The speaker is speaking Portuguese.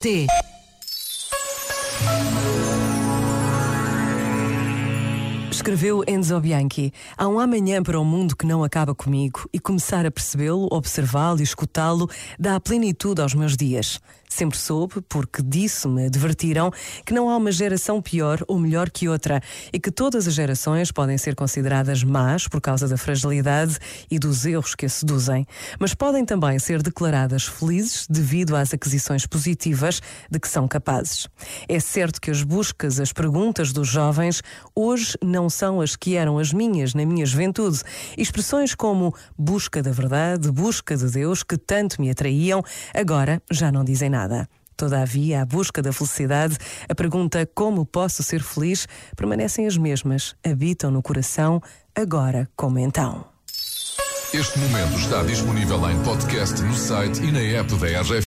d Escreveu Enzo Bianchi: Há um amanhã para o mundo que não acaba comigo e começar a percebê-lo, observá-lo e escutá-lo dá a plenitude aos meus dias. Sempre soube, porque disso me advertiram, que não há uma geração pior ou melhor que outra e que todas as gerações podem ser consideradas más por causa da fragilidade e dos erros que a seduzem, mas podem também ser declaradas felizes devido às aquisições positivas de que são capazes. É certo que as buscas, as perguntas dos jovens hoje não são as que eram as minhas na minha juventude. Expressões como busca da verdade, busca de Deus, que tanto me atraíam, agora já não dizem nada. Todavia, a busca da felicidade, a pergunta como posso ser feliz, permanecem as mesmas, habitam no coração, agora como então. Este momento está disponível em podcast no site e na app da RGF.